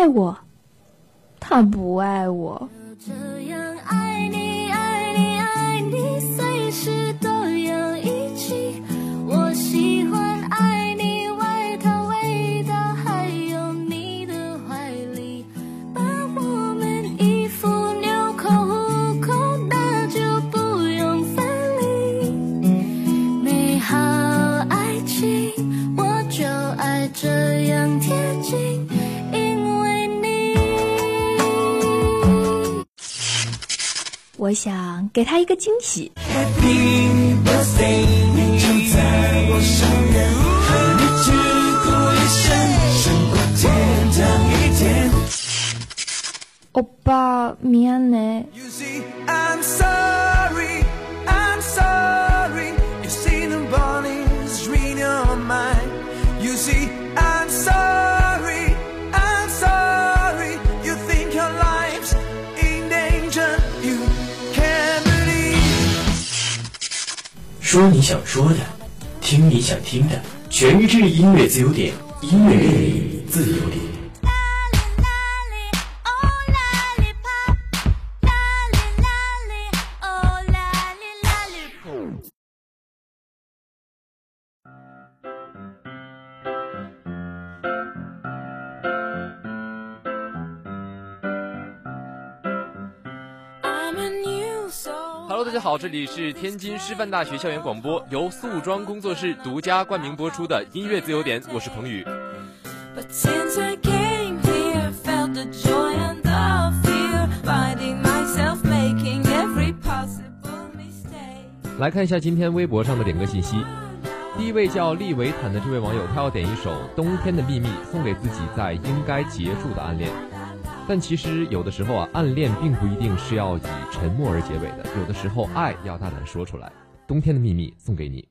爱我，他不爱我。我想给他一个惊喜。 Happy birthday，你就在我身边，和你去过一生，胜过天堂一天。欧巴，미안해。 说你想说的，听你想听的，全日制音乐自由点，音乐自由点。好，这里是天津师范大学校园广播，由素装工作室独家冠名播出的音乐自由点，我是彭宇。来看一下今天微博上的点歌信息。第一位叫利维坦的这位网友，他要点一首《冬天的秘密》，送给自己在应该结束的暗恋。但其实有的时候啊，暗恋并不一定是要以沉默而结尾的，有的时候爱要大胆说出来。《冬天的秘密》送给你。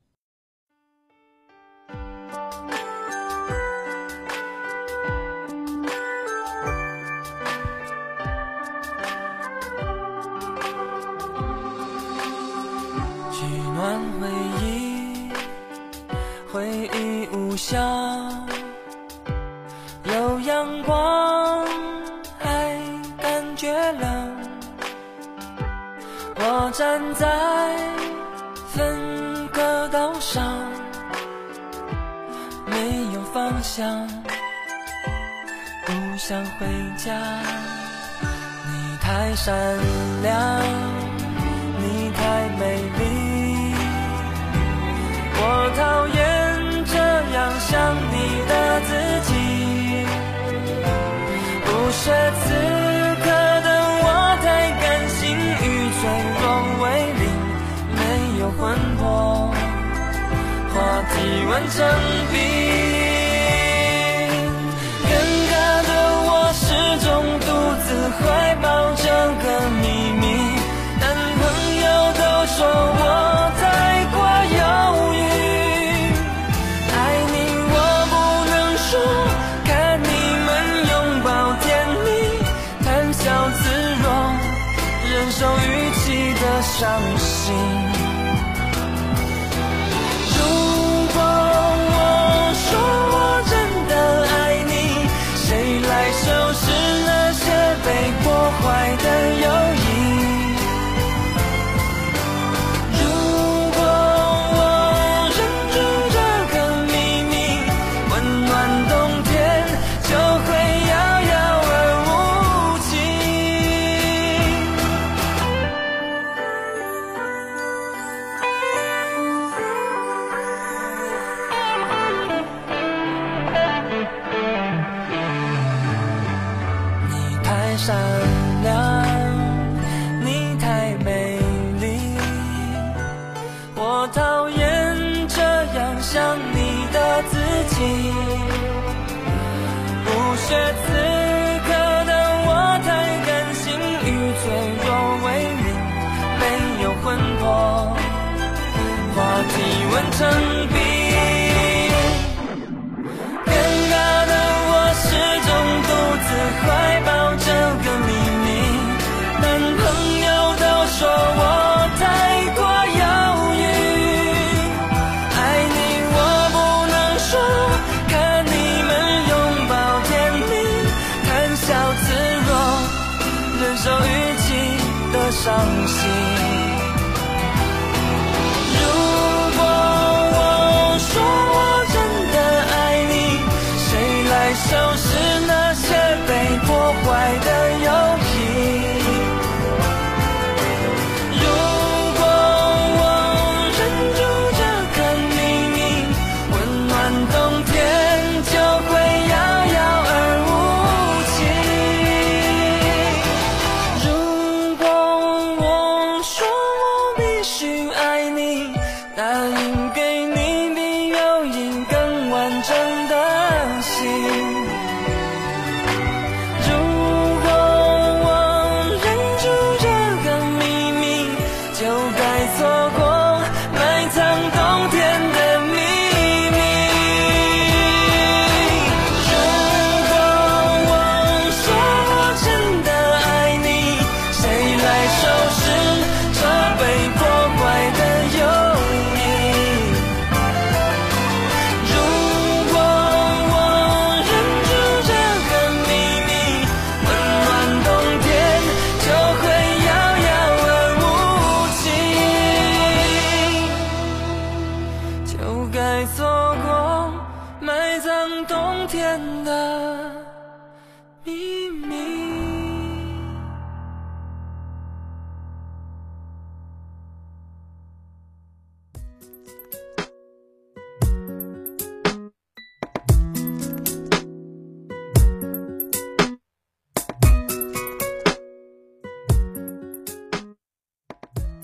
我站在分隔岛上，没有方向，不想回家。你太善良。你太美丽，我讨厌这样想你的自己。不屑此话题完成冰。尴尬的我始终独自怀抱这个秘密。男朋友都说我太过犹豫，爱你我不能说，看你们拥抱甜蜜，谈笑自若，忍受预期的伤 sun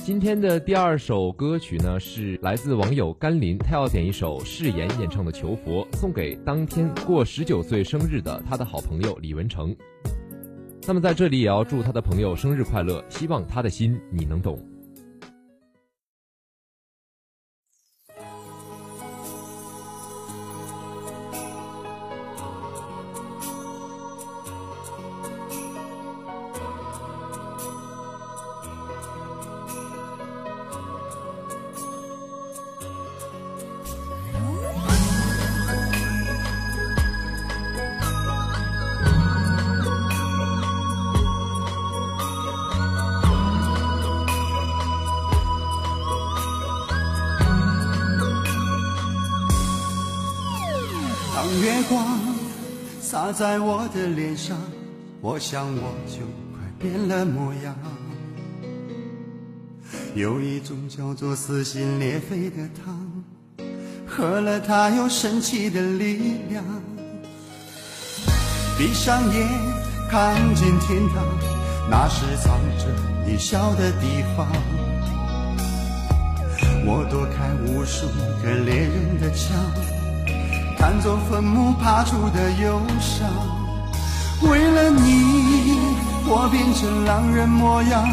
今天的第二首歌曲呢，是来自网友甘霖，他要点一首誓言演唱的《求佛》，送给当天过十九岁生日的他的好朋友李文成。那么在这里也要祝他的朋友生日快乐，希望他的心你能懂。洒在我的脸上，我想我就快变了模样。有一种叫做撕心裂肺的汤，喝了它有神奇的力量。闭上眼，看见天堂，那是藏着你笑的地方。我躲开无数个猎人的枪。看作坟墓爬出的忧伤。为了你，我变成狼人模样；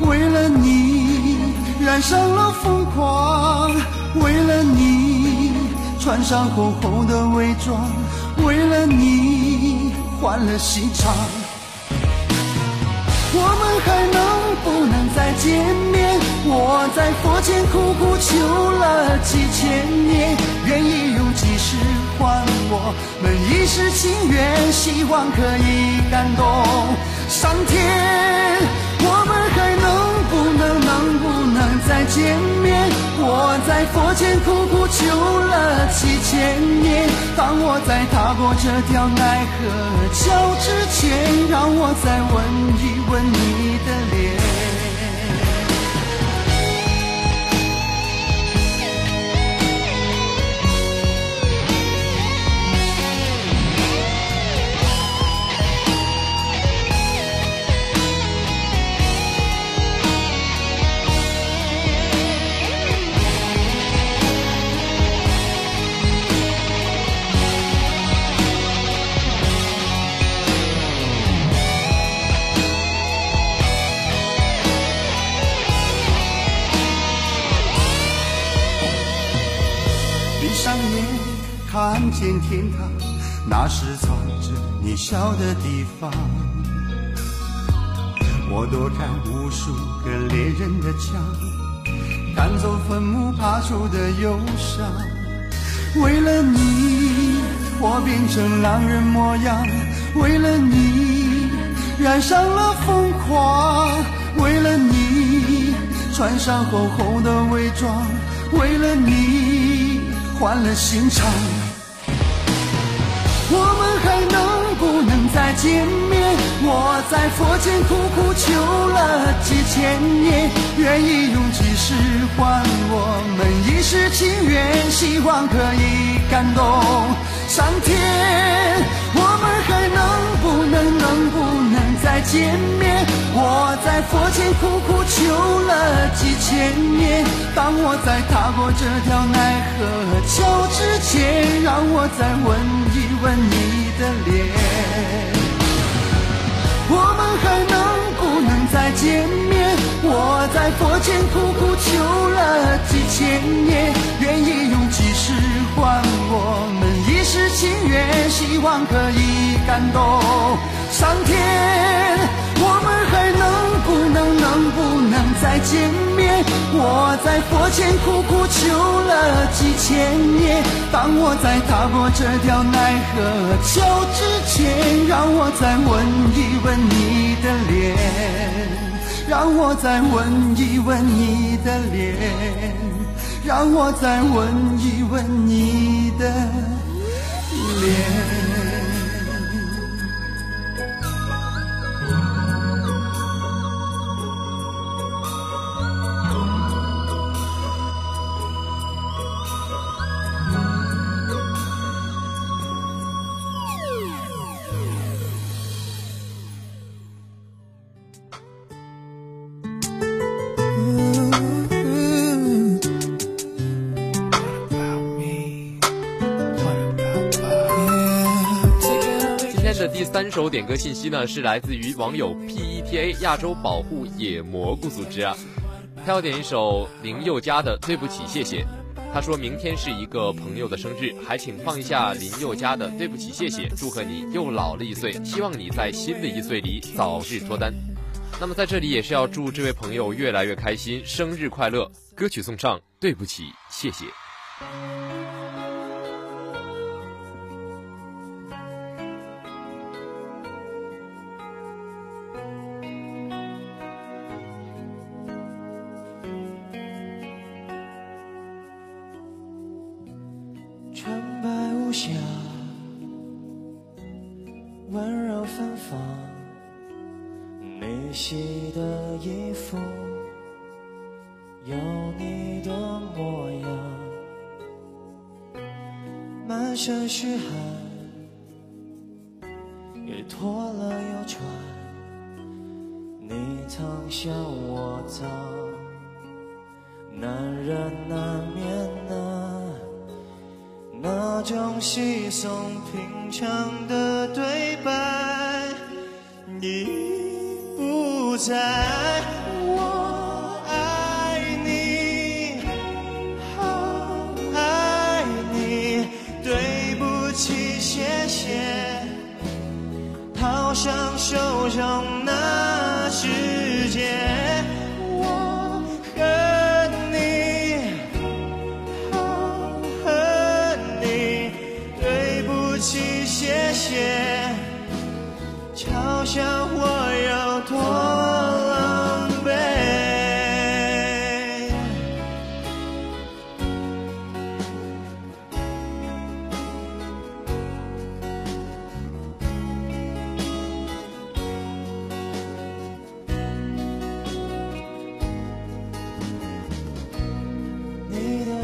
为了你，染上了疯狂；为了你，穿上厚厚的伪装；为了你，换了心肠。我们还能不能再见面？我在佛前苦苦求了几千年，愿意换我们一世情缘，希望可以感动上天。我们还能不能能不能再见面？我在佛前苦苦求了几千年，当我在踏过这条奈何桥之前，让我再吻一吻你的脸。小的地方。我躲开无数个猎人的枪，赶走坟墓爬出的忧伤。为了你，我变成狼人模样；为了你，染上了疯狂；为了你，穿上厚厚的伪装；为了你，换了心肠。我们还能不能再见面？我在佛前苦苦求了几千年，愿意用几世换我们一世情缘，希望可以感动上天。我们还能不能能不能再见面？我在佛前苦苦求了几千年，当我在踏过这条奈何桥之前，让我再吻一吻你的脸。我们还能不能再见面？我在佛前苦苦求了几千年，愿意用几世换我们一世情缘，希望可以感动上天。我们还能不能能不能再见面？我在佛前苦苦求了几千年，当我在踏过这条奈何桥之前，让我再吻一吻你的脸，让我再吻一吻你的脸，让我再吻一吻你的脸。这第三首点歌信息呢，是来自于网友 PETA 亚洲保护野蘑菇组织啊，他要点一首林宥嘉的《对不起谢谢》。他说明天是一个朋友的生日，还请放一下林宥嘉的《对不起谢谢》，祝贺你又老了一岁，希望你在新的一岁里早日脱单。那么在这里也是要祝这位朋友越来越开心，生日快乐！歌曲送上，对不起谢谢。这虚寒，也脱了又穿。你曾笑我脏，男人难免啊，那种稀松平常的对白，已不在。就像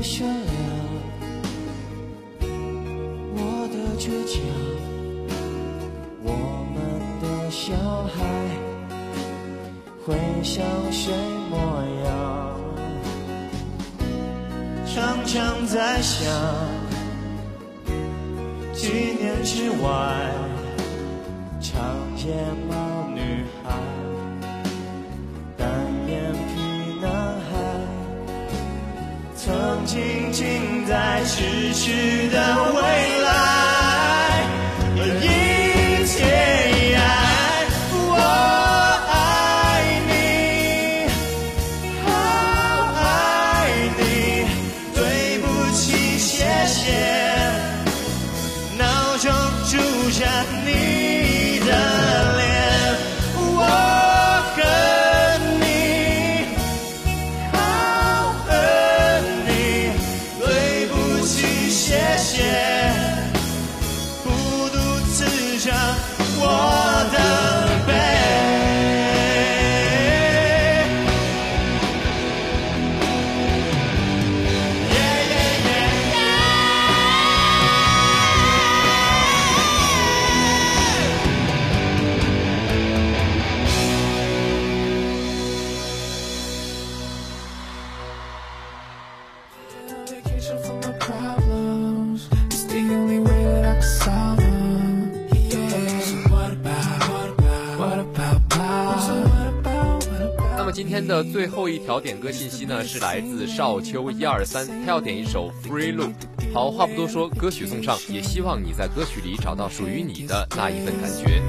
善良，我的倔强，我们的小孩会像谁模样？常常在想，几年之外，长天。静静在痴痴的微。最后一条点歌信息呢，是来自少秋一二三，他要点一首《Free Loop》。好话不多说，歌曲送上，也希望你在歌曲里找到属于你的那一份感觉。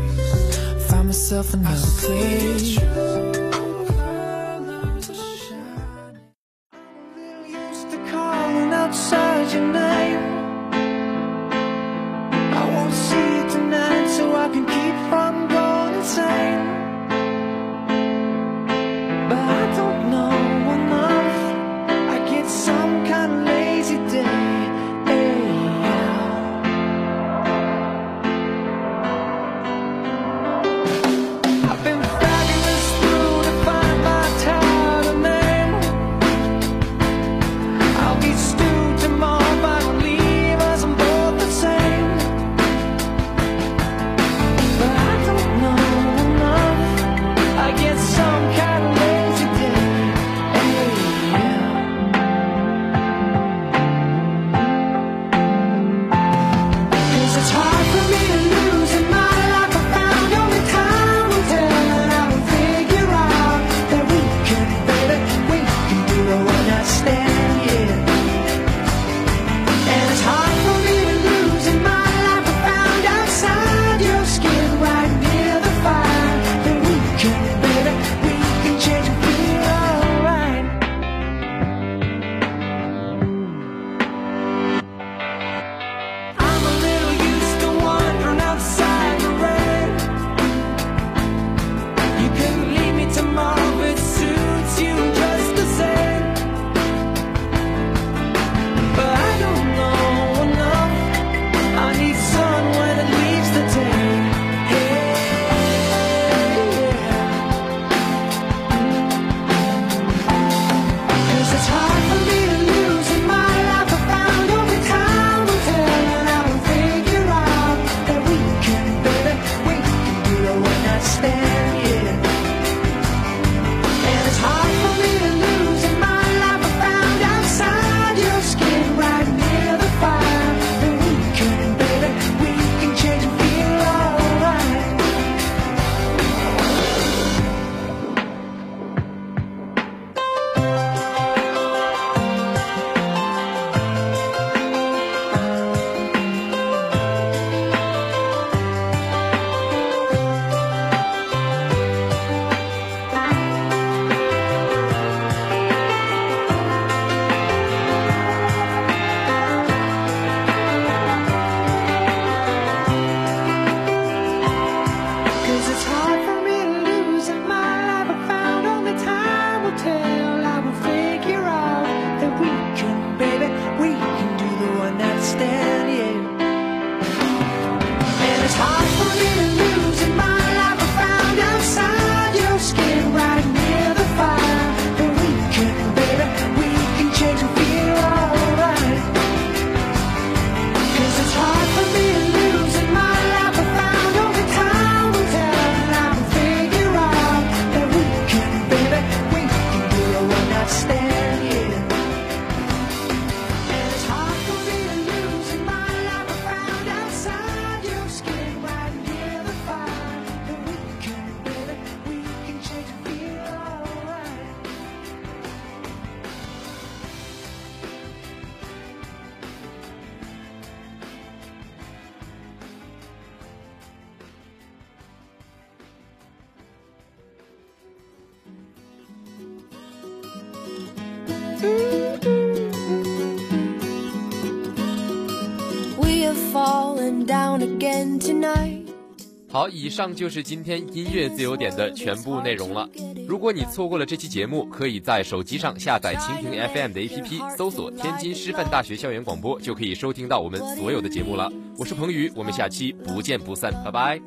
好，以上就是今天音乐自由点的全部内容了。如果你错过了这期节目，可以在手机上下载蜻蜓 FM 的 APP，搜索“天津师范大学校园广播”，就可以收听到我们所有的节目了。我是彭宇，我们下期不见不散，拜拜。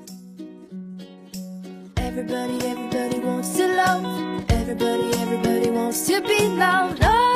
Everybody, everybody wants to love. Everybody, everybody wants to be loved.